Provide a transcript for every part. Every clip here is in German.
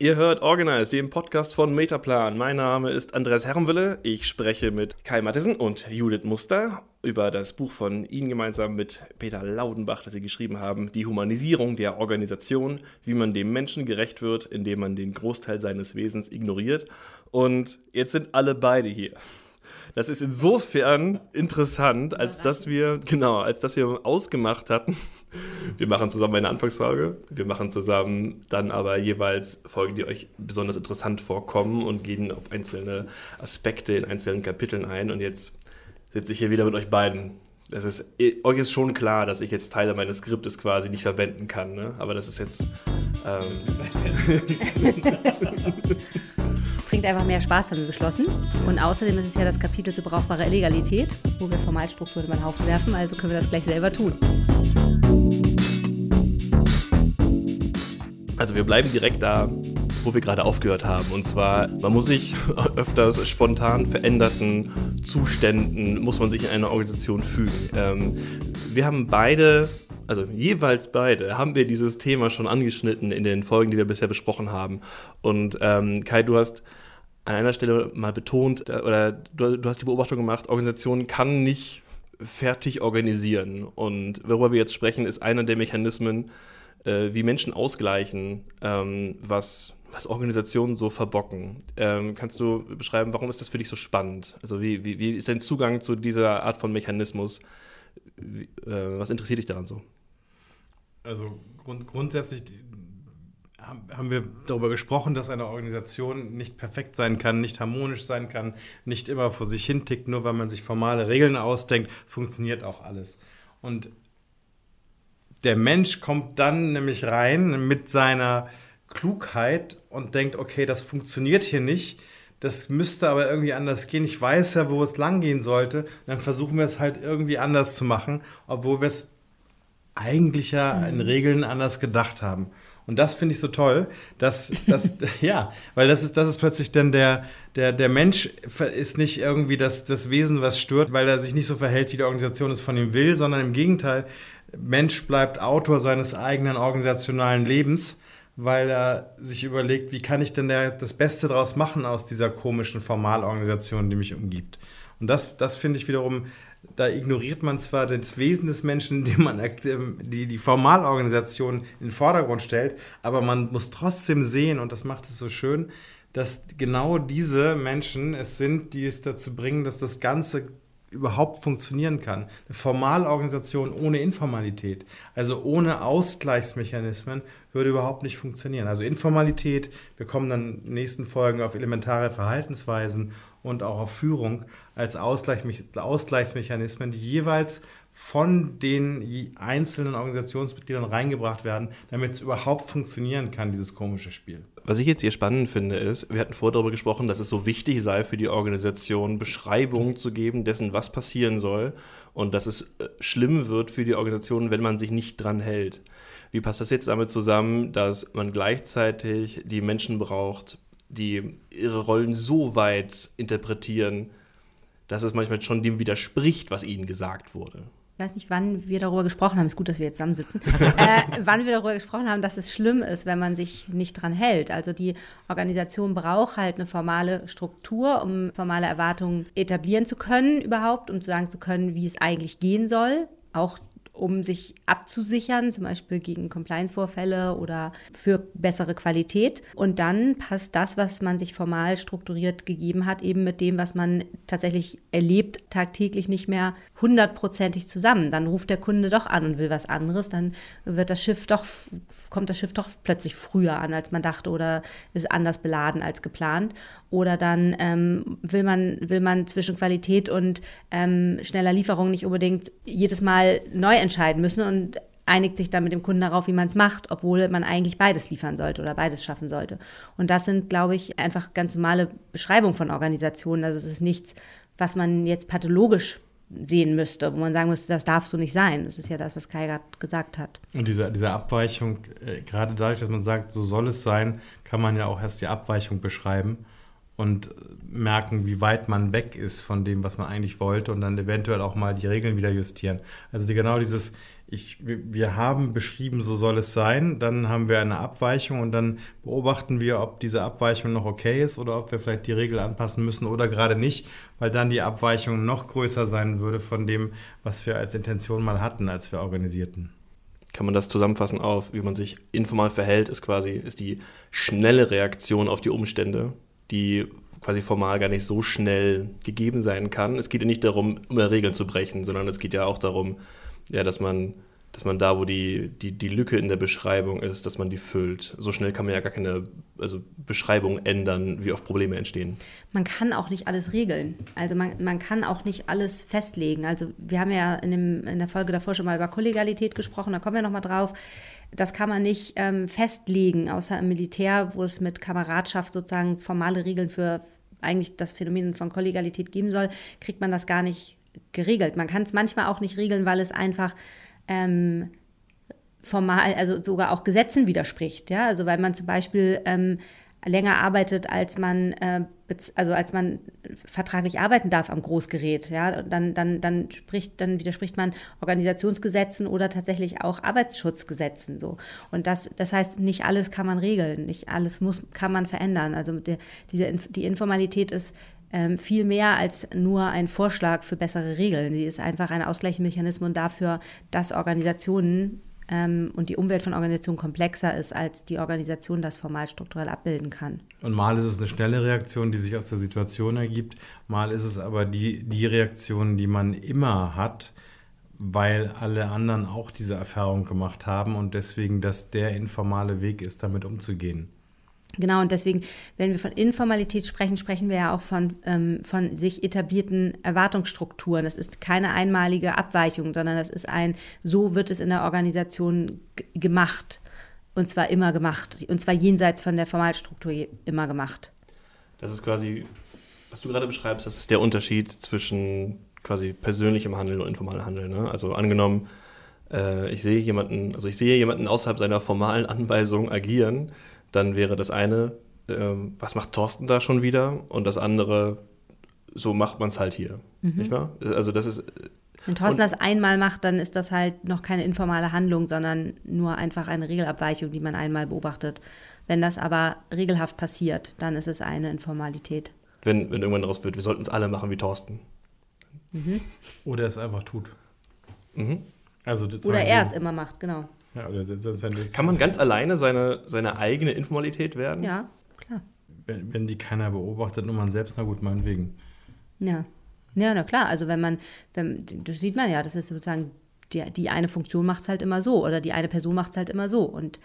Ihr hört Organized, den Podcast von Metaplan. Mein Name ist Andreas Herrenwille. Ich spreche mit Kai Mattesen und Judith Muster über das Buch von Ihnen gemeinsam mit Peter Laudenbach, das Sie geschrieben haben, Die Humanisierung der Organisation, wie man dem Menschen gerecht wird, indem man den Großteil seines Wesens ignoriert. Und jetzt sind alle beide hier. Das ist insofern interessant, als dass wir, genau, als dass wir ausgemacht hatten. Wir machen zusammen eine Anfangsfolge. Wir machen zusammen dann aber jeweils Folgen, die euch besonders interessant vorkommen und gehen auf einzelne Aspekte in einzelnen Kapiteln ein. Und jetzt sitze ich hier wieder mit euch beiden. Das ist, euch ist schon klar, dass ich jetzt Teile meines Skriptes quasi nicht verwenden kann, ne? aber das ist jetzt. Ähm, bringt einfach mehr Spaß, haben wir beschlossen. Und außerdem ist es ja das Kapitel zu brauchbarer Illegalität, wo wir Formalstrukturen über den Haufen werfen, also können wir das gleich selber tun. Also wir bleiben direkt da, wo wir gerade aufgehört haben. Und zwar, man muss sich öfters spontan veränderten Zuständen, muss man sich in einer Organisation fügen. Ähm, wir haben beide also jeweils beide, haben wir dieses Thema schon angeschnitten in den Folgen, die wir bisher besprochen haben. Und ähm, Kai, du hast an einer Stelle mal betont, äh, oder du, du hast die Beobachtung gemacht, Organisation kann nicht fertig organisieren. Und worüber wir jetzt sprechen, ist einer der Mechanismen, äh, wie Menschen ausgleichen, ähm, was, was Organisationen so verbocken. Ähm, kannst du beschreiben, warum ist das für dich so spannend? Also wie, wie, wie ist dein Zugang zu dieser Art von Mechanismus? Wie, äh, was interessiert dich daran so? Also grund, grundsätzlich haben wir darüber gesprochen, dass eine Organisation nicht perfekt sein kann, nicht harmonisch sein kann, nicht immer vor sich hin tickt, nur weil man sich formale Regeln ausdenkt, funktioniert auch alles. Und der Mensch kommt dann nämlich rein mit seiner Klugheit und denkt, okay, das funktioniert hier nicht, das müsste aber irgendwie anders gehen. Ich weiß ja, wo es lang gehen sollte. Und dann versuchen wir es halt irgendwie anders zu machen, obwohl wir es eigentlich ja in Regeln anders gedacht haben. Und das finde ich so toll, dass, dass ja, weil das ist, das ist plötzlich dann der, der, der Mensch ist nicht irgendwie das, das Wesen, was stört, weil er sich nicht so verhält, wie die Organisation es von ihm will, sondern im Gegenteil, Mensch bleibt Autor seines eigenen organisationalen Lebens, weil er sich überlegt, wie kann ich denn der, das Beste daraus machen aus dieser komischen Formalorganisation, die mich umgibt. Und das, das finde ich wiederum da ignoriert man zwar das Wesen des Menschen, indem man die, die Formalorganisation in den Vordergrund stellt, aber man muss trotzdem sehen, und das macht es so schön, dass genau diese Menschen es sind, die es dazu bringen, dass das Ganze überhaupt funktionieren kann. Eine Formalorganisation ohne Informalität, also ohne Ausgleichsmechanismen, würde überhaupt nicht funktionieren. Also Informalität, wir kommen dann in den nächsten Folgen auf elementare Verhaltensweisen und auch auf Führung als Ausgleich, Ausgleichsmechanismen, die jeweils von den einzelnen Organisationsmitgliedern reingebracht werden, damit es überhaupt funktionieren kann, dieses komische Spiel. Was ich jetzt hier spannend finde, ist, wir hatten vorher darüber gesprochen, dass es so wichtig sei für die Organisation, Beschreibungen zu geben dessen, was passieren soll und dass es äh, schlimm wird für die Organisation, wenn man sich nicht dran hält. Wie passt das jetzt damit zusammen, dass man gleichzeitig die Menschen braucht, die ihre Rollen so weit interpretieren, dass es manchmal schon dem widerspricht, was ihnen gesagt wurde. Ich weiß nicht, wann wir darüber gesprochen haben. Es ist gut, dass wir jetzt zusammensitzen. äh, wann wir darüber gesprochen haben, dass es schlimm ist, wenn man sich nicht dran hält. Also die Organisation braucht halt eine formale Struktur, um formale Erwartungen etablieren zu können überhaupt, um zu sagen zu können, wie es eigentlich gehen soll. Auch um sich abzusichern, zum Beispiel gegen Compliance-Vorfälle oder für bessere Qualität. Und dann passt das, was man sich formal strukturiert gegeben hat, eben mit dem, was man tatsächlich erlebt, tagtäglich nicht mehr hundertprozentig zusammen. Dann ruft der Kunde doch an und will was anderes, dann wird das Schiff doch, kommt das Schiff doch plötzlich früher an, als man dachte oder ist anders beladen als geplant. Oder dann ähm, will, man, will man zwischen Qualität und ähm, schneller Lieferung nicht unbedingt jedes Mal neu entscheiden müssen und einigt sich dann mit dem Kunden darauf, wie man es macht, obwohl man eigentlich beides liefern sollte oder beides schaffen sollte. Und das sind, glaube ich, einfach ganz normale Beschreibungen von Organisationen. Also es ist nichts, was man jetzt pathologisch sehen müsste, wo man sagen müsste, das darf so nicht sein. Das ist ja das, was Kai gerade gesagt hat. Und diese, diese Abweichung, äh, gerade dadurch, dass man sagt, so soll es sein, kann man ja auch erst die Abweichung beschreiben und merken, wie weit man weg ist von dem, was man eigentlich wollte und dann eventuell auch mal die Regeln wieder justieren. Also genau dieses, ich, wir haben beschrieben, so soll es sein, dann haben wir eine Abweichung und dann beobachten wir, ob diese Abweichung noch okay ist oder ob wir vielleicht die Regel anpassen müssen oder gerade nicht, weil dann die Abweichung noch größer sein würde von dem, was wir als Intention mal hatten, als wir organisierten. Kann man das zusammenfassen auf, wie man sich informal verhält, ist quasi ist die schnelle Reaktion auf die Umstände, die quasi formal gar nicht so schnell gegeben sein kann. Es geht ja nicht darum, immer Regeln zu brechen, sondern es geht ja auch darum, ja, dass man, dass man da, wo die, die, die Lücke in der Beschreibung ist, dass man die füllt. So schnell kann man ja gar keine also Beschreibung ändern, wie oft Probleme entstehen. Man kann auch nicht alles regeln. Also man, man kann auch nicht alles festlegen. Also wir haben ja in, dem, in der Folge davor schon mal über Kollegialität gesprochen, da kommen wir nochmal drauf. Das kann man nicht ähm, festlegen, außer im Militär, wo es mit Kameradschaft sozusagen formale Regeln für eigentlich das Phänomen von Kollegialität geben soll, kriegt man das gar nicht geregelt. Man kann es manchmal auch nicht regeln, weil es einfach ähm, formal, also sogar auch Gesetzen widerspricht. Ja? Also weil man zum Beispiel ähm, länger arbeitet, als man, äh, also als man vertraglich arbeiten darf am Großgerät. Ja? Dann, dann, dann, spricht, dann widerspricht man Organisationsgesetzen oder tatsächlich auch Arbeitsschutzgesetzen. So. Und das, das heißt, nicht alles kann man regeln, nicht alles muss, kann man verändern. Also die, diese, die Informalität ist ähm, viel mehr als nur ein Vorschlag für bessere Regeln. Sie ist einfach ein Ausgleichsmechanismus dafür, dass Organisationen ähm, und die Umwelt von Organisationen komplexer ist, als die Organisation das formal strukturell abbilden kann. Und mal ist es eine schnelle Reaktion, die sich aus der Situation ergibt, mal ist es aber die, die Reaktion, die man immer hat, weil alle anderen auch diese Erfahrung gemacht haben und deswegen das der informale Weg ist, damit umzugehen. Genau, und deswegen, wenn wir von Informalität sprechen, sprechen wir ja auch von, ähm, von sich etablierten Erwartungsstrukturen. Das ist keine einmalige Abweichung, sondern das ist ein, so wird es in der Organisation gemacht. Und zwar immer gemacht. Und zwar jenseits von der Formalstruktur immer gemacht. Das ist quasi, was du gerade beschreibst, das ist der Unterschied zwischen quasi persönlichem Handeln und informalem Handeln. Ne? Also angenommen, äh, ich sehe jemanden, also ich sehe jemanden außerhalb seiner formalen Anweisung agieren dann wäre das eine, ähm, was macht Thorsten da schon wieder? Und das andere, so macht man es halt hier. Mhm. Nicht wahr? Also das ist. Wenn Thorsten das einmal macht, dann ist das halt noch keine informale Handlung, sondern nur einfach eine Regelabweichung, die man einmal beobachtet. Wenn das aber regelhaft passiert, dann ist es eine Informalität. Wenn, wenn irgendwann daraus wird, wir sollten es alle machen wie Thorsten. Mhm. Oder es einfach tut. Mhm. Also Oder er es immer macht, genau. Ja, oder Kann man ganz alleine seine, seine eigene Informalität werden? Ja, klar. Wenn, wenn die keiner beobachtet, nur man selbst, na gut, meinetwegen. Ja. Ja, na klar. Also wenn man, wenn, das sieht man ja, das ist sozusagen, die, die eine Funktion macht es halt immer so oder die eine Person macht es halt immer so. Und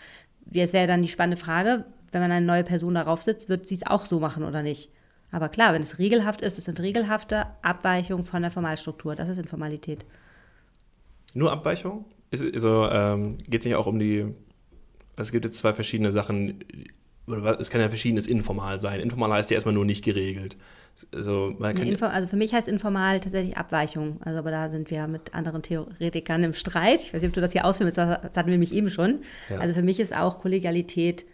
jetzt wäre dann die spannende Frage, wenn man eine neue Person darauf sitzt, wird sie es auch so machen oder nicht? Aber klar, wenn es regelhaft ist, es sind regelhafte Abweichungen von der Formalstruktur. Das ist Informalität. Nur Abweichungen? Ist, also, ähm, geht es nicht auch um die, es gibt jetzt zwei verschiedene Sachen, es kann ja verschiedenes informal sein. Informal heißt ja erstmal nur nicht geregelt. Also, nee, also, für mich heißt informal tatsächlich Abweichung. Also aber da sind wir mit anderen Theoretikern im Streit. Ich weiß nicht, ob du das hier ausführen das hatten wir nämlich eben schon. Ja. Also für mich ist auch Kollegialität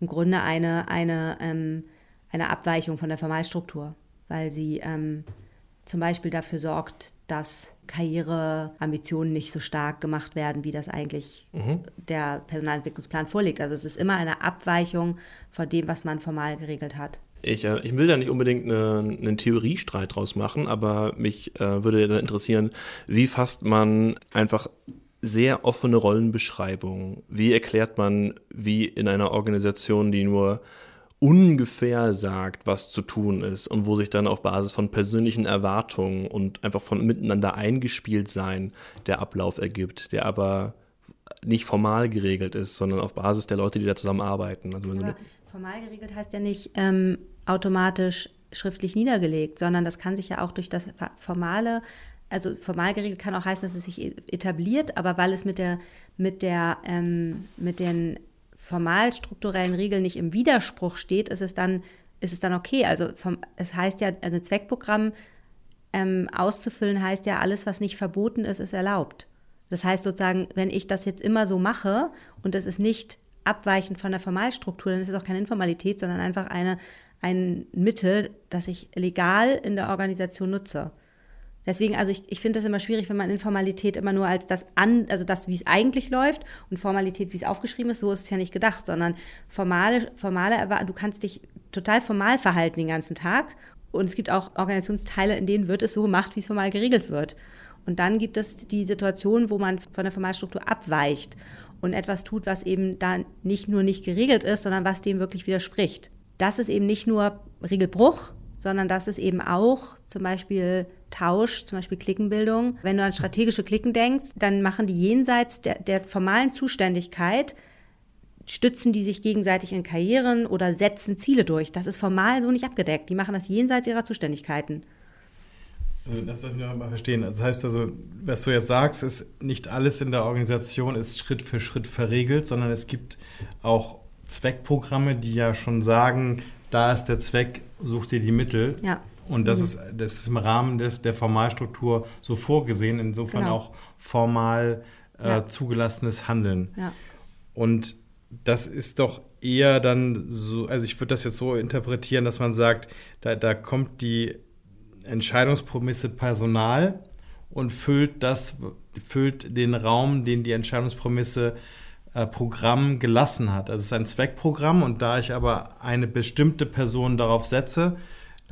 im Grunde eine, eine, ähm, eine Abweichung von der Formalstruktur, weil sie ähm, zum Beispiel dafür sorgt, dass Karriereambitionen nicht so stark gemacht werden, wie das eigentlich mhm. der Personalentwicklungsplan vorlegt. Also es ist immer eine Abweichung von dem, was man formal geregelt hat. Ich, äh, ich will da nicht unbedingt eine, einen Theoriestreit draus machen, aber mich äh, würde dann interessieren, wie fasst man einfach sehr offene Rollenbeschreibungen? Wie erklärt man, wie in einer Organisation, die nur ungefähr sagt, was zu tun ist und wo sich dann auf Basis von persönlichen Erwartungen und einfach von miteinander eingespielt sein der Ablauf ergibt, der aber nicht formal geregelt ist, sondern auf Basis der Leute, die da zusammenarbeiten. Also ja, formal geregelt heißt ja nicht ähm, automatisch schriftlich niedergelegt, sondern das kann sich ja auch durch das formale also formal geregelt kann auch heißen, dass es sich etabliert, aber weil es mit der mit der ähm, mit den formal strukturellen Regeln nicht im Widerspruch steht, ist es dann, ist es dann okay. Also vom, es heißt ja, ein Zweckprogramm ähm, auszufüllen heißt ja, alles, was nicht verboten ist, ist erlaubt. Das heißt sozusagen, wenn ich das jetzt immer so mache und es ist nicht abweichend von der Formalstruktur, dann ist es auch keine Informalität, sondern einfach eine, ein Mittel, das ich legal in der Organisation nutze. Deswegen, also ich, ich finde das immer schwierig, wenn man Informalität immer nur als das an, also das, wie es eigentlich läuft und Formalität, wie es aufgeschrieben ist, so ist es ja nicht gedacht, sondern formale, formale, du kannst dich total formal verhalten den ganzen Tag. Und es gibt auch Organisationsteile, in denen wird es so gemacht, wie es formal geregelt wird. Und dann gibt es die Situation, wo man von der Formalstruktur abweicht und etwas tut, was eben da nicht nur nicht geregelt ist, sondern was dem wirklich widerspricht. Das ist eben nicht nur Regelbruch, sondern das ist eben auch zum Beispiel Tausch, zum Beispiel Klickenbildung. Wenn du an strategische Klicken denkst, dann machen die jenseits der, der formalen Zuständigkeit stützen die sich gegenseitig in Karrieren oder setzen Ziele durch. Das ist formal so nicht abgedeckt. Die machen das jenseits ihrer Zuständigkeiten. Also das soll ich noch mal verstehen. Das heißt also, was du jetzt sagst, ist, nicht alles in der Organisation ist Schritt für Schritt verregelt, sondern es gibt auch Zweckprogramme, die ja schon sagen, da ist der Zweck, such dir die Mittel. Ja. Und das, mhm. ist, das ist im Rahmen des, der Formalstruktur so vorgesehen, insofern genau. auch formal äh, ja. zugelassenes Handeln. Ja. Und das ist doch eher dann so, also ich würde das jetzt so interpretieren, dass man sagt, da, da kommt die Entscheidungsprämisse Personal und füllt das, füllt den Raum, den die Entscheidungsprämisse äh, Programm gelassen hat. Also es ist ein Zweckprogramm und da ich aber eine bestimmte Person darauf setze,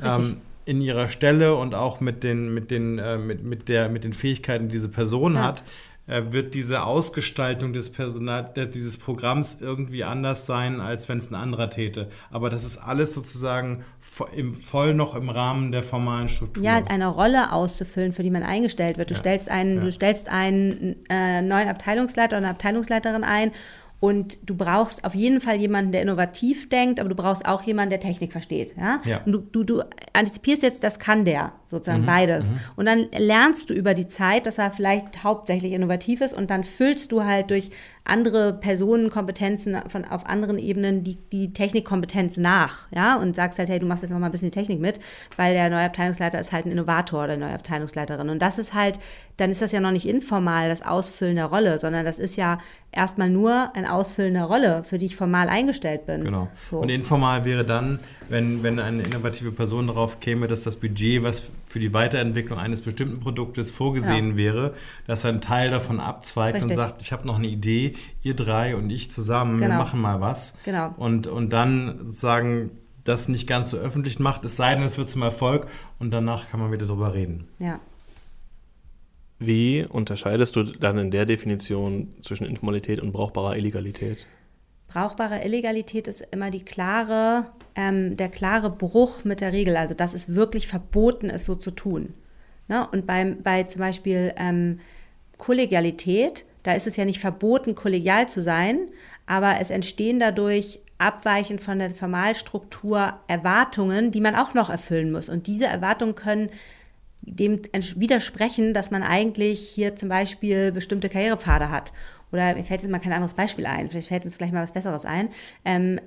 ähm, in ihrer Stelle und auch mit den, mit den, äh, mit, mit, der, mit den Fähigkeiten, die diese Person ja. hat, äh, wird diese Ausgestaltung des Personal, dieses Programms irgendwie anders sein, als wenn es ein anderer täte. Aber das ist alles sozusagen voll noch im Rahmen der formalen Struktur. Ja, eine Rolle auszufüllen, für die man eingestellt wird. Du ja. stellst einen, ja. du stellst einen äh, neuen Abteilungsleiter oder eine Abteilungsleiterin ein und du brauchst auf jeden Fall jemanden, der innovativ denkt, aber du brauchst auch jemanden, der Technik versteht. Ja? ja. Und du, du, du antizipierst jetzt, das kann der, sozusagen mhm. beides. Mhm. Und dann lernst du über die Zeit, dass er vielleicht hauptsächlich innovativ ist und dann füllst du halt durch andere Personenkompetenzen von, auf anderen Ebenen die, die Technikkompetenz nach, ja, und sagst halt, hey, du machst jetzt noch mal ein bisschen die Technik mit, weil der neue Abteilungsleiter ist halt ein Innovator oder neue Abteilungsleiterin. Und das ist halt, dann ist das ja noch nicht informal, das Ausfüllen der Rolle, sondern das ist ja erstmal nur ein Ausfüllen der Rolle, für die ich formal eingestellt bin. Genau. So. Und informal wäre dann, wenn, wenn eine innovative Person darauf käme, dass das Budget, was für die Weiterentwicklung eines bestimmten Produktes vorgesehen ja. wäre, dass einen Teil davon abzweigt Richtig. und sagt, ich habe noch eine Idee, ihr drei und ich zusammen, genau. wir machen mal was. Genau. Und, und dann sozusagen das nicht ganz so öffentlich macht, es sei denn, es wird zum Erfolg und danach kann man wieder drüber reden. Ja. Wie unterscheidest du dann in der Definition zwischen Informalität und brauchbarer Illegalität? Brauchbare Illegalität ist immer die klare, ähm, der klare Bruch mit der Regel, also dass es wirklich verboten ist, so zu tun. Ne? Und beim, bei zum Beispiel ähm, Kollegialität, da ist es ja nicht verboten, kollegial zu sein, aber es entstehen dadurch abweichend von der Formalstruktur Erwartungen, die man auch noch erfüllen muss. Und diese Erwartungen können dem widersprechen, dass man eigentlich hier zum Beispiel bestimmte Karrierepfade hat oder mir fällt jetzt mal kein anderes Beispiel ein, vielleicht fällt uns gleich mal was Besseres ein. Ähm,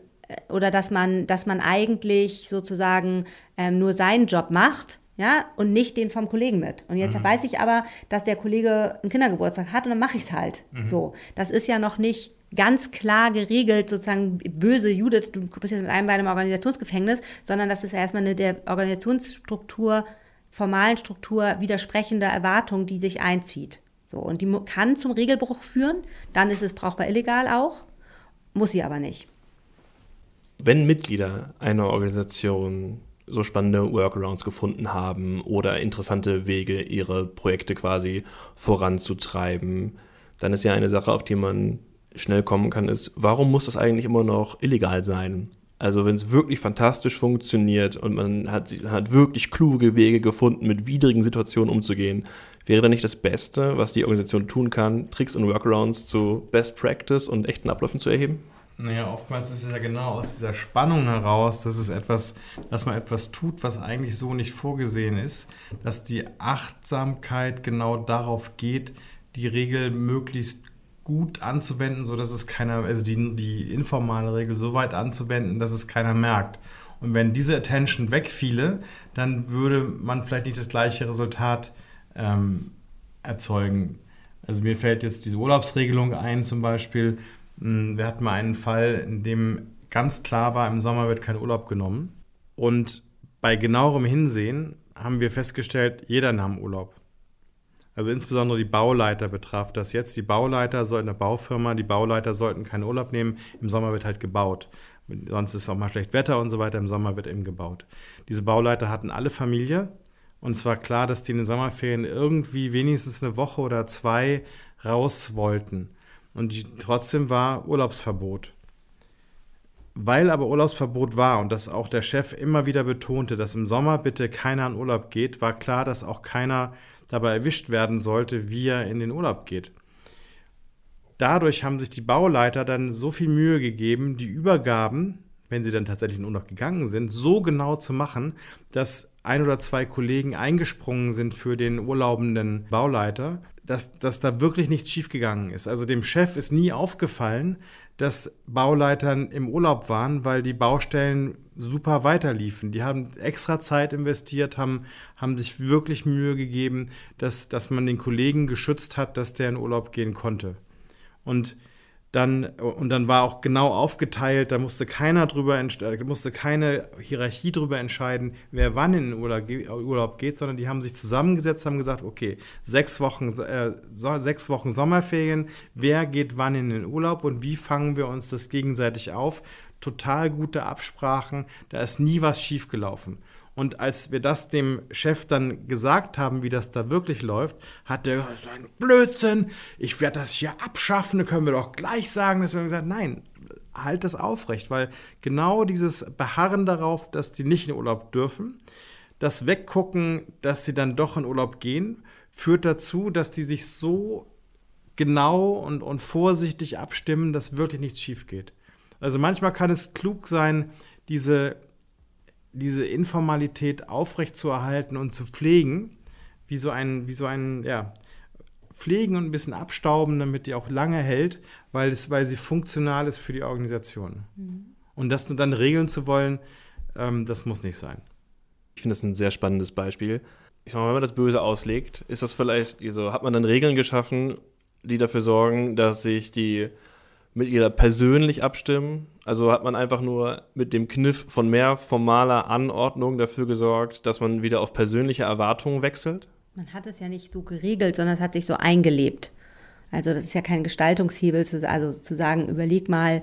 oder dass man, dass man eigentlich sozusagen ähm, nur seinen Job macht, ja, und nicht den vom Kollegen mit. Und jetzt mhm. weiß ich aber, dass der Kollege einen Kindergeburtstag hat und dann mache ich es halt. Mhm. So, das ist ja noch nicht ganz klar geregelt, sozusagen böse Judith, du bist jetzt mit einem Bein im Organisationsgefängnis, sondern das ist erstmal eine der Organisationsstruktur, formalen Struktur widersprechende Erwartung, die sich einzieht. So, und die kann zum Regelbruch führen, dann ist es brauchbar illegal auch, muss sie aber nicht. Wenn Mitglieder einer Organisation so spannende Workarounds gefunden haben oder interessante Wege, ihre Projekte quasi voranzutreiben, dann ist ja eine Sache, auf die man schnell kommen kann, ist, warum muss das eigentlich immer noch illegal sein? Also wenn es wirklich fantastisch funktioniert und man hat, hat wirklich kluge Wege gefunden, mit widrigen Situationen umzugehen, Wäre dann nicht das Beste, was die Organisation tun kann, Tricks und Workarounds zu Best Practice und echten Abläufen zu erheben? Naja, oftmals ist es ja genau aus dieser Spannung heraus, dass es etwas, dass man etwas tut, was eigentlich so nicht vorgesehen ist, dass die Achtsamkeit genau darauf geht, die Regel möglichst gut anzuwenden, sodass es keiner, also die, die informale Regel so weit anzuwenden, dass es keiner merkt. Und wenn diese Attention wegfiele, dann würde man vielleicht nicht das gleiche Resultat ähm, erzeugen. Also mir fällt jetzt diese Urlaubsregelung ein zum Beispiel. Hm, wir hatten mal einen Fall, in dem ganz klar war, im Sommer wird kein Urlaub genommen. Und bei genauerem Hinsehen haben wir festgestellt, jeder nahm Urlaub. Also insbesondere die Bauleiter betraf das jetzt. Die Bauleiter sollten eine Baufirma, die Bauleiter sollten keinen Urlaub nehmen. Im Sommer wird halt gebaut. Sonst ist auch mal schlecht Wetter und so weiter. Im Sommer wird eben gebaut. Diese Bauleiter hatten alle Familie. Und es war klar, dass die in den Sommerferien irgendwie wenigstens eine Woche oder zwei raus wollten. Und die, trotzdem war Urlaubsverbot. Weil aber Urlaubsverbot war und dass auch der Chef immer wieder betonte, dass im Sommer bitte keiner in Urlaub geht, war klar, dass auch keiner dabei erwischt werden sollte, wie er in den Urlaub geht. Dadurch haben sich die Bauleiter dann so viel Mühe gegeben, die Übergaben, wenn sie dann tatsächlich in Urlaub gegangen sind, so genau zu machen, dass ein oder zwei Kollegen eingesprungen sind für den urlaubenden Bauleiter, dass, dass da wirklich nichts schiefgegangen ist. Also dem Chef ist nie aufgefallen, dass Bauleitern im Urlaub waren, weil die Baustellen super weiterliefen. Die haben extra Zeit investiert, haben, haben sich wirklich Mühe gegeben, dass, dass man den Kollegen geschützt hat, dass der in Urlaub gehen konnte. Und dann, und dann war auch genau aufgeteilt, da musste keiner drüber, musste keine Hierarchie drüber entscheiden, wer wann in den Urlaub, geht, sondern die haben sich zusammengesetzt, haben gesagt, okay, sechs Wochen, äh, sechs Wochen Sommerferien, wer geht wann in den Urlaub und wie fangen wir uns das gegenseitig auf? Total gute Absprachen, da ist nie was schiefgelaufen. Und als wir das dem Chef dann gesagt haben, wie das da wirklich läuft, hat er gesagt, so ein Blödsinn, ich werde das hier abschaffen, da können wir doch gleich sagen. Dass wir gesagt nein, halt das aufrecht, weil genau dieses Beharren darauf, dass die nicht in Urlaub dürfen, das Weggucken, dass sie dann doch in Urlaub gehen, führt dazu, dass die sich so genau und, und vorsichtig abstimmen, dass wirklich nichts schief geht. Also manchmal kann es klug sein, diese diese Informalität aufrechtzuerhalten und zu pflegen, wie so ein, wie so ein, ja, pflegen und ein bisschen abstauben, damit die auch lange hält, weil, es, weil sie funktional ist für die Organisation. Mhm. Und das dann regeln zu wollen, ähm, das muss nicht sein. Ich finde das ein sehr spannendes Beispiel. Ich sag mal, wenn man das böse auslegt, ist das vielleicht, so, hat man dann Regeln geschaffen, die dafür sorgen, dass sich die Mitglieder persönlich abstimmen. Also hat man einfach nur mit dem Kniff von mehr formaler Anordnung dafür gesorgt, dass man wieder auf persönliche Erwartungen wechselt? Man hat es ja nicht so geregelt, sondern es hat sich so eingelebt. Also das ist ja kein Gestaltungshebel, also zu sagen, überleg mal,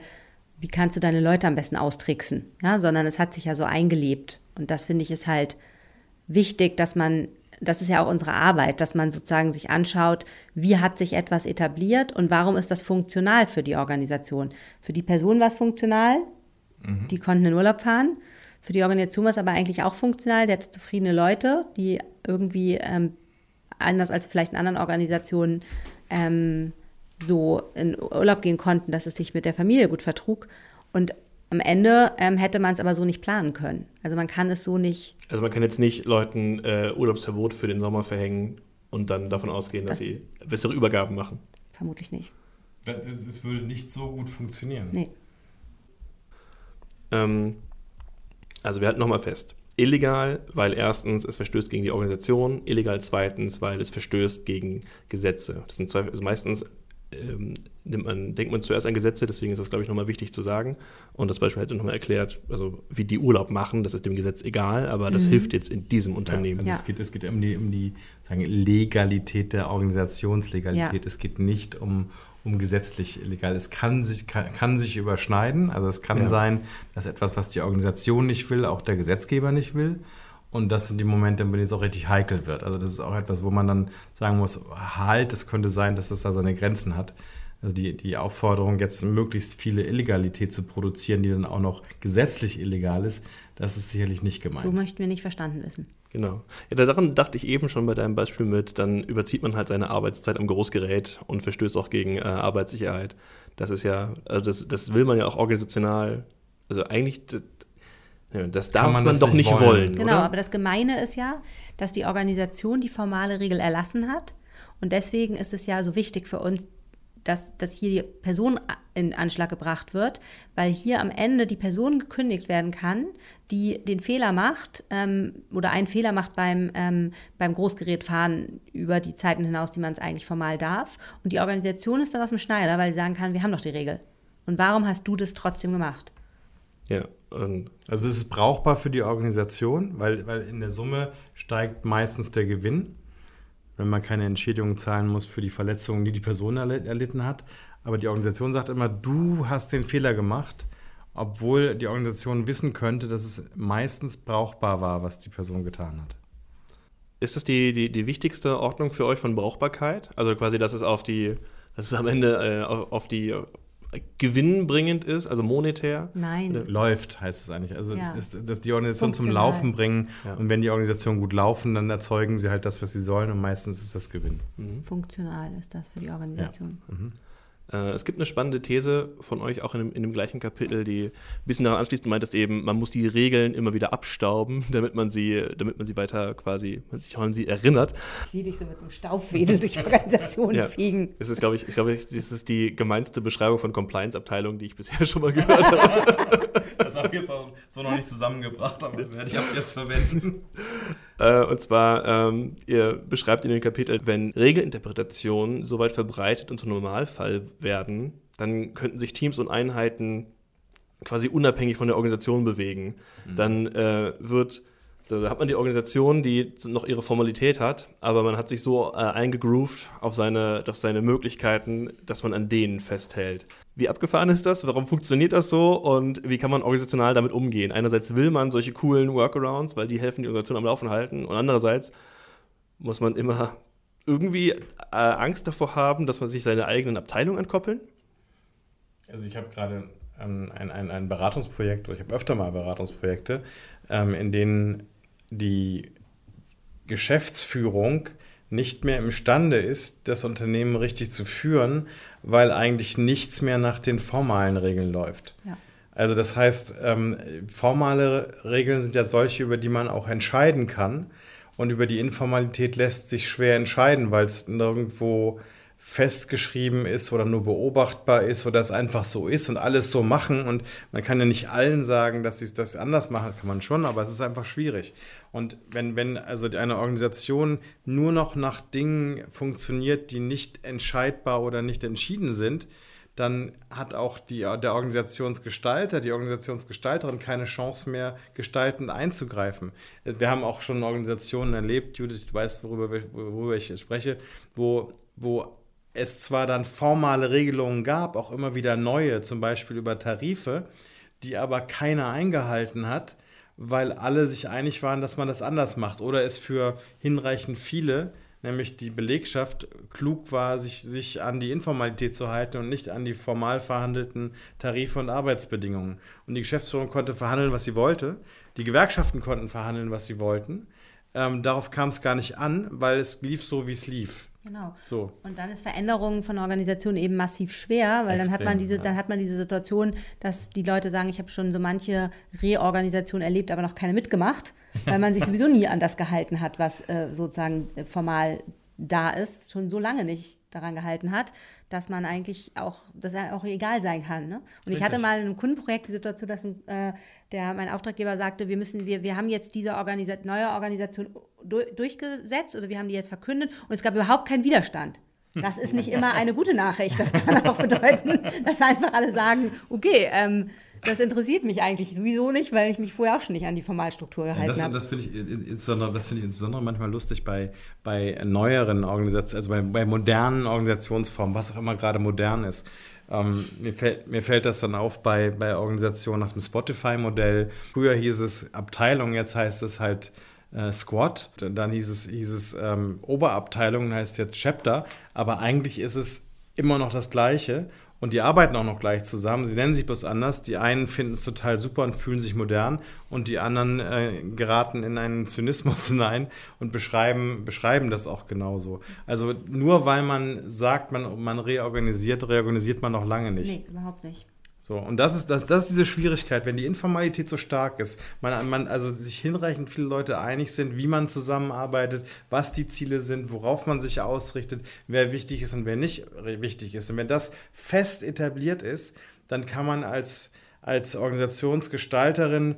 wie kannst du deine Leute am besten austricksen, ja, sondern es hat sich ja so eingelebt. Und das finde ich ist halt wichtig, dass man das ist ja auch unsere Arbeit, dass man sozusagen sich anschaut, wie hat sich etwas etabliert und warum ist das funktional für die Organisation. Für die Person war es funktional, mhm. die konnten in Urlaub fahren. Für die Organisation war es aber eigentlich auch funktional, der hatte zufriedene Leute, die irgendwie ähm, anders als vielleicht in anderen Organisationen ähm, so in Urlaub gehen konnten, dass es sich mit der Familie gut vertrug. Und am Ende ähm, hätte man es aber so nicht planen können. Also man kann es so nicht. Also man kann jetzt nicht Leuten äh, Urlaubsverbot für den Sommer verhängen und dann davon ausgehen, dass das sie bessere Übergaben machen. Vermutlich nicht. Es, es würde nicht so gut funktionieren. Nee. Ähm, also wir halten nochmal fest. Illegal, weil erstens es verstößt gegen die Organisation, illegal zweitens, weil es verstößt gegen Gesetze. Das sind zwei, also meistens ähm, nimmt man, denkt man zuerst an Gesetze, deswegen ist das, glaube ich, nochmal wichtig zu sagen. Und das Beispiel hätte nochmal erklärt, also wie die Urlaub machen, das ist dem Gesetz egal, aber das mhm. hilft jetzt in diesem Unternehmen. Ja, also ja. es geht, es geht um die, um die sagen, Legalität der Organisationslegalität. Ja. Es geht nicht um, um gesetzlich legal. Es kann sich, kann, kann sich überschneiden. Also es kann sein, dass etwas, was die Organisation nicht will, auch der Gesetzgeber nicht will. Und das sind die Momente, in denen es auch richtig heikel wird. Also das ist auch etwas, wo man dann sagen muss, halt, es könnte sein, dass das da seine Grenzen hat. Also die, die Aufforderung, jetzt möglichst viele Illegalität zu produzieren, die dann auch noch gesetzlich illegal ist, das ist sicherlich nicht gemeint. So möchten wir nicht verstanden wissen. Genau. Ja, daran dachte ich eben schon bei deinem Beispiel mit, dann überzieht man halt seine Arbeitszeit am Großgerät und verstößt auch gegen äh, Arbeitssicherheit. Das ist ja, also das, das will man ja auch organisational, also eigentlich ja, das darf man, man doch nicht wollen. wollen genau, oder? aber das Gemeine ist ja, dass die Organisation die formale Regel erlassen hat. Und deswegen ist es ja so wichtig für uns, dass, dass hier die Person in Anschlag gebracht wird, weil hier am Ende die Person gekündigt werden kann, die den Fehler macht ähm, oder einen Fehler macht beim, ähm, beim Großgerätfahren über die Zeiten hinaus, die man es eigentlich formal darf. Und die Organisation ist dann aus dem Schneider, weil sie sagen kann, wir haben doch die Regel. Und warum hast du das trotzdem gemacht? Ja. also es ist brauchbar für die Organisation, weil, weil in der Summe steigt meistens der Gewinn, wenn man keine Entschädigung zahlen muss für die Verletzungen, die die Person erlitten hat. Aber die Organisation sagt immer, du hast den Fehler gemacht, obwohl die Organisation wissen könnte, dass es meistens brauchbar war, was die Person getan hat. Ist das die, die, die wichtigste Ordnung für euch von Brauchbarkeit? Also quasi, dass es auf die, dass es am Ende äh, auf die gewinnbringend ist, also monetär? Nein. Läuft, heißt es eigentlich. Also ja. es ist, dass die Organisation zum Laufen bringen ja. und wenn die Organisationen gut laufen, dann erzeugen sie halt das, was sie sollen und meistens ist das Gewinn. Mhm. Funktional ist das für die Organisation. Ja. Mhm. Äh, es gibt eine spannende These von euch auch in dem, in dem gleichen Kapitel, die ein bisschen daran anschließt und meint, dass eben, man muss die Regeln immer wieder abstauben, damit man sie, damit man sie weiter quasi, man sich an sie erinnert. Ich sehe dich so mit so einem Staubwedel durch Organisationen ja. fegen. Das ist, glaube ich, ich glaube, das ist die gemeinste Beschreibung von Compliance-Abteilungen, die ich bisher schon mal gehört habe. das habe ich jetzt auch so noch nicht zusammengebracht, aber werde ich ab jetzt verwenden. Äh, und zwar, ähm, ihr beschreibt in dem Kapitel, wenn Regelinterpretationen so weit verbreitet und zum Normalfall werden, dann könnten sich Teams und Einheiten quasi unabhängig von der Organisation bewegen. Mhm. Dann äh, wird da hat man die Organisation, die noch ihre Formalität hat, aber man hat sich so äh, eingegroovt auf seine, auf seine Möglichkeiten, dass man an denen festhält. Wie abgefahren ist das? Warum funktioniert das so? Und wie kann man organisational damit umgehen? Einerseits will man solche coolen Workarounds, weil die helfen, die Organisation am Laufen halten. Und andererseits muss man immer irgendwie äh, Angst davor haben, dass man sich seine eigenen Abteilungen entkoppeln. Also ich habe gerade ähm, ein, ein, ein Beratungsprojekt, oder ich habe öfter mal Beratungsprojekte, ähm, in denen die Geschäftsführung nicht mehr imstande ist, das Unternehmen richtig zu führen, weil eigentlich nichts mehr nach den formalen Regeln läuft. Ja. Also das heißt, ähm, formale Regeln sind ja solche, über die man auch entscheiden kann. Und über die Informalität lässt sich schwer entscheiden, weil es nirgendwo festgeschrieben ist oder nur beobachtbar ist oder es einfach so ist und alles so machen. Und man kann ja nicht allen sagen, dass sie das anders machen, kann man schon, aber es ist einfach schwierig. Und wenn, wenn also eine Organisation nur noch nach Dingen funktioniert, die nicht entscheidbar oder nicht entschieden sind, dann hat auch die, der Organisationsgestalter, die Organisationsgestalterin keine Chance mehr, gestaltend einzugreifen. Wir haben auch schon Organisationen erlebt, Judith, du weißt, worüber, worüber ich spreche, wo, wo es zwar dann formale Regelungen gab, auch immer wieder neue, zum Beispiel über Tarife, die aber keiner eingehalten hat, weil alle sich einig waren, dass man das anders macht oder es für hinreichend viele, nämlich die Belegschaft, klug war, sich, sich an die Informalität zu halten und nicht an die formal verhandelten Tarife und Arbeitsbedingungen. Und die Geschäftsführung konnte verhandeln, was sie wollte. Die Gewerkschaften konnten verhandeln, was sie wollten. Ähm, darauf kam es gar nicht an, weil es lief so, wie es lief. Genau. So. Und dann ist Veränderung von Organisationen eben massiv schwer, weil Extrem, dann hat man diese, ja. dann hat man diese Situation, dass die Leute sagen, ich habe schon so manche Reorganisation erlebt, aber noch keine mitgemacht, weil man sich sowieso nie an das gehalten hat, was äh, sozusagen formal da ist, schon so lange nicht daran gehalten hat, dass man eigentlich auch, dass er auch egal sein kann. Ne? Und Richtig. ich hatte mal in einem Kundenprojekt die Situation, dass ein, äh, der, mein Auftraggeber sagte, wir müssen, wir, wir haben jetzt diese Organisa neue Organisation durchgesetzt oder wir haben die jetzt verkündet und es gab überhaupt keinen Widerstand. Das ist nicht immer eine gute Nachricht. Das kann auch bedeuten, dass einfach alle sagen, okay, ähm, das interessiert mich eigentlich sowieso nicht, weil ich mich vorher auch schon nicht an die Formalstruktur gehalten ja, habe. Das finde ich, insbesondere, find ich insbesondere manchmal lustig bei, bei neueren Organisationen, also bei, bei modernen Organisationsformen, was auch immer gerade modern ist. Ähm, mir, fällt, mir fällt das dann auf bei, bei Organisationen nach dem Spotify-Modell. Früher hieß es Abteilung, jetzt heißt es halt äh, Squad. Dann hieß es, hieß es ähm, Oberabteilung, heißt jetzt Chapter. Aber eigentlich ist es immer noch das Gleiche. Und die arbeiten auch noch gleich zusammen. Sie nennen sich bloß anders. Die einen finden es total super und fühlen sich modern und die anderen äh, geraten in einen Zynismus hinein und beschreiben, beschreiben das auch genauso. Also nur weil man sagt, man, man reorganisiert, reorganisiert man noch lange nicht. Nee, überhaupt nicht. So, und das ist, das, das ist diese Schwierigkeit, wenn die Informalität so stark ist, man, man also sich hinreichend viele Leute einig sind, wie man zusammenarbeitet, was die Ziele sind, worauf man sich ausrichtet, wer wichtig ist und wer nicht wichtig ist. Und wenn das fest etabliert ist, dann kann man als, als Organisationsgestalterin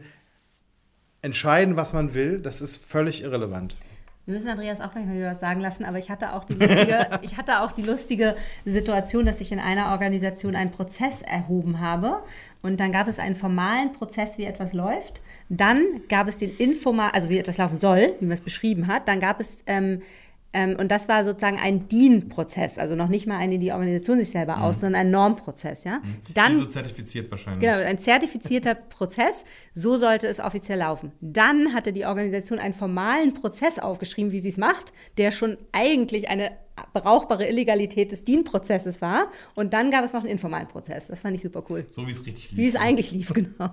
entscheiden, was man will. Das ist völlig irrelevant. Wir müssen Andreas auch gleich mal wieder was sagen lassen, aber ich hatte auch die lustige, ich hatte auch die lustige Situation, dass ich in einer Organisation einen Prozess erhoben habe und dann gab es einen formalen Prozess, wie etwas läuft. Dann gab es den informal, also wie etwas laufen soll, wie man es beschrieben hat. Dann gab es ähm, und das war sozusagen ein DIN-Prozess, also noch nicht mal ein, den die Organisation sich selber mhm. aus, sondern ein Normprozess. Ja? Mhm. Dann, so zertifiziert wahrscheinlich. Genau, ein zertifizierter Prozess, so sollte es offiziell laufen. Dann hatte die Organisation einen formalen Prozess aufgeschrieben, wie sie es macht, der schon eigentlich eine brauchbare Illegalität des DIN-Prozesses war. Und dann gab es noch einen informalen Prozess. Das fand ich super cool. So wie es richtig lief. Wie es eigentlich lief, genau.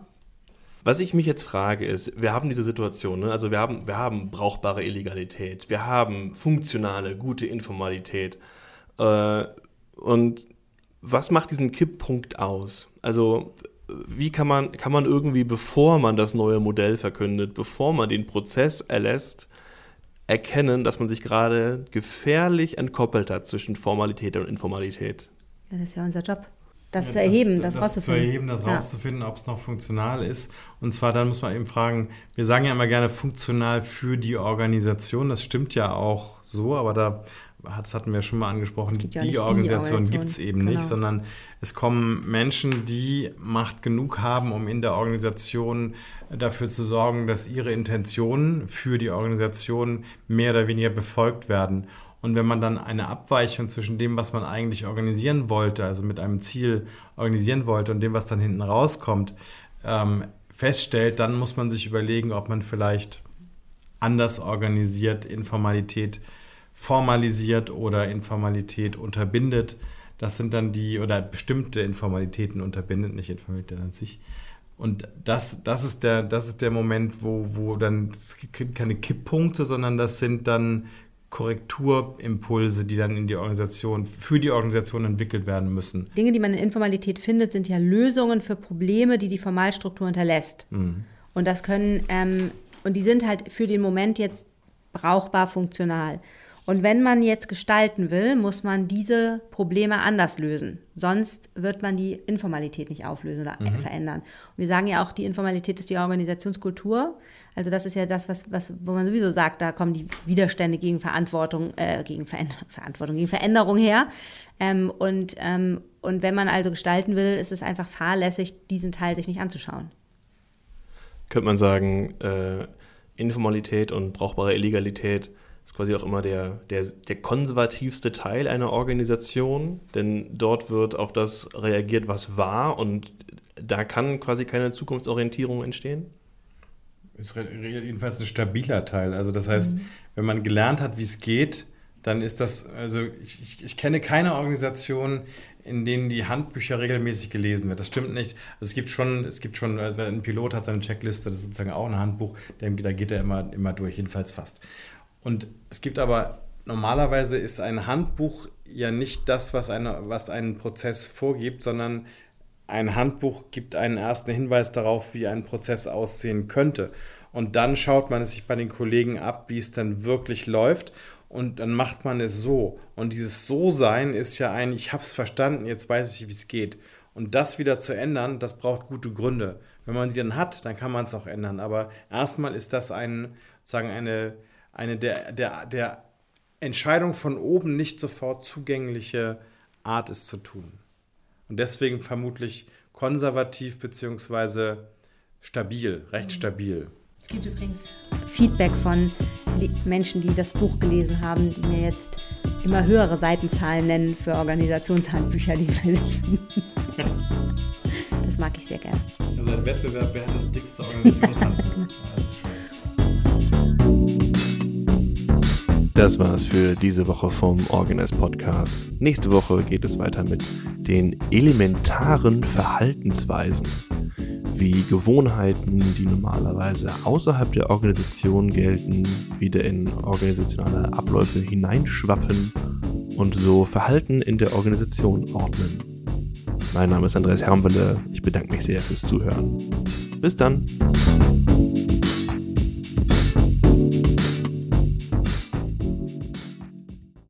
Was ich mich jetzt frage ist, wir haben diese Situation, ne? also wir haben, wir haben brauchbare Illegalität, wir haben funktionale, gute Informalität. Äh, und was macht diesen Kipppunkt aus? Also wie kann man, kann man irgendwie, bevor man das neue Modell verkündet, bevor man den Prozess erlässt, erkennen, dass man sich gerade gefährlich entkoppelt hat zwischen Formalität und Informalität? Ja, das ist ja unser Job das ja, zu erheben, das, das, das rauszufinden. zu erheben, das ja. rauszufinden, ob es noch funktional ist. Und zwar dann muss man eben fragen, wir sagen ja immer gerne funktional für die Organisation, das stimmt ja auch so, aber da das hatten wir schon mal angesprochen, die, die Organisation gibt es eben genau. nicht, sondern es kommen Menschen, die Macht genug haben, um in der Organisation dafür zu sorgen, dass ihre Intentionen für die Organisation mehr oder weniger befolgt werden. Und wenn man dann eine Abweichung zwischen dem, was man eigentlich organisieren wollte, also mit einem Ziel organisieren wollte und dem, was dann hinten rauskommt, ähm, feststellt, dann muss man sich überlegen, ob man vielleicht anders organisiert, Informalität formalisiert oder Informalität unterbindet. Das sind dann die, oder bestimmte Informalitäten unterbindet, nicht Informalität an sich. Und das, das, ist, der, das ist der Moment, wo, wo dann, es gibt keine Kipppunkte, sondern das sind dann Korrekturimpulse, die dann in die Organisation, für die Organisation entwickelt werden müssen. Dinge, die man in Informalität findet, sind ja Lösungen für Probleme, die die Formalstruktur hinterlässt. Mhm. Und das können, ähm, und die sind halt für den Moment jetzt brauchbar funktional. Und wenn man jetzt gestalten will, muss man diese Probleme anders lösen. Sonst wird man die Informalität nicht auflösen oder mhm. verändern. Und wir sagen ja auch, die Informalität ist die Organisationskultur. Also das ist ja das, was, was, wo man sowieso sagt, da kommen die Widerstände gegen Verantwortung, äh, gegen Veränder Verantwortung, gegen Veränderung her. Ähm, und, ähm, und wenn man also gestalten will, ist es einfach fahrlässig, diesen Teil sich nicht anzuschauen. Könnte man sagen, äh, Informalität und brauchbare Illegalität ist quasi auch immer der, der, der konservativste Teil einer Organisation, denn dort wird auf das reagiert, was war und da kann quasi keine Zukunftsorientierung entstehen? Ist jedenfalls ein stabiler Teil. Also das heißt, mhm. wenn man gelernt hat, wie es geht, dann ist das, also ich, ich, kenne keine Organisation, in denen die Handbücher regelmäßig gelesen wird. Das stimmt nicht. Also es gibt schon, es gibt schon, also ein Pilot hat seine Checkliste, das ist sozusagen auch ein Handbuch, da geht er immer, immer durch, jedenfalls fast. Und es gibt aber, normalerweise ist ein Handbuch ja nicht das, was, eine, was einen Prozess vorgibt, sondern ein Handbuch gibt einen ersten Hinweis darauf, wie ein Prozess aussehen könnte. Und dann schaut man es sich bei den Kollegen ab, wie es dann wirklich läuft. Und dann macht man es so. Und dieses So-Sein ist ja ein, ich habe es verstanden, jetzt weiß ich, wie es geht. Und das wieder zu ändern, das braucht gute Gründe. Wenn man die dann hat, dann kann man es auch ändern. Aber erstmal ist das ein, sagen eine, eine der, der, der Entscheidung von oben nicht sofort zugängliche Art, es zu tun. Und deswegen vermutlich konservativ bzw. stabil, recht stabil. Es gibt übrigens Feedback von Menschen, die das Buch gelesen haben, die mir jetzt immer höhere Seitenzahlen nennen für Organisationshandbücher, die sie bei sich finden. Das mag ich sehr gern. Also ein Wettbewerb, wer hat das dickste Organisationshandbuch? Das war's für diese Woche vom Organist Podcast. Nächste Woche geht es weiter mit den elementaren Verhaltensweisen, wie Gewohnheiten, die normalerweise außerhalb der Organisation gelten, wieder in organisationale Abläufe hineinschwappen und so Verhalten in der Organisation ordnen. Mein Name ist Andreas Hermwelle. Ich bedanke mich sehr fürs Zuhören. Bis dann.